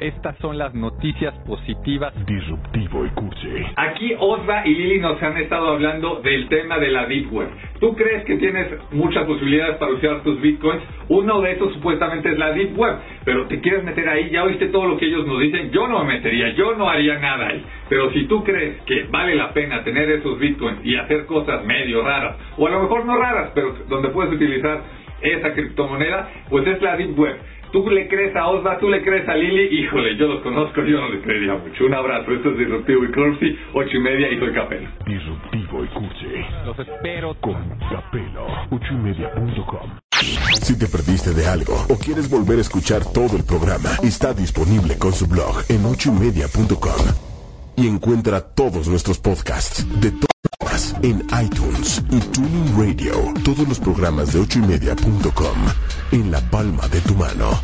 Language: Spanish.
Estas son las noticias positivas. Disruptivo y cursi. Aquí Osva y Lili nos han estado hablando del tema de la Deep Web. ¿Tú crees que tienes muchas posibilidades para usar tus bitcoins? Uno de esos supuestamente es la Deep Web, pero te quieres meter ahí, ya oíste todo lo que ellos nos dicen, yo no me metería, yo no haría nada ahí. Pero si tú crees que vale la pena tener esos bitcoins y hacer cosas medio raras, o a lo mejor no raras, pero donde puedes utilizar esa criptomoneda, pues es la Deep Web. ¿Tú le crees a Osva? ¿Tú le crees a Lili? Híjole, yo los conozco, yo no les creería mucho. Un abrazo, esto es Disruptivo y Cursi, ocho y media y soy Capelo. Disruptivo y cursi. Los espero. Con Capelo, ocho y media punto com. Si te perdiste de algo o quieres volver a escuchar todo el programa, está disponible con su blog en ochoymedia.com. Y encuentra todos nuestros podcasts de en iTunes y Tuning Radio. Todos los programas de ochoymedia.com en la palma de tu mano.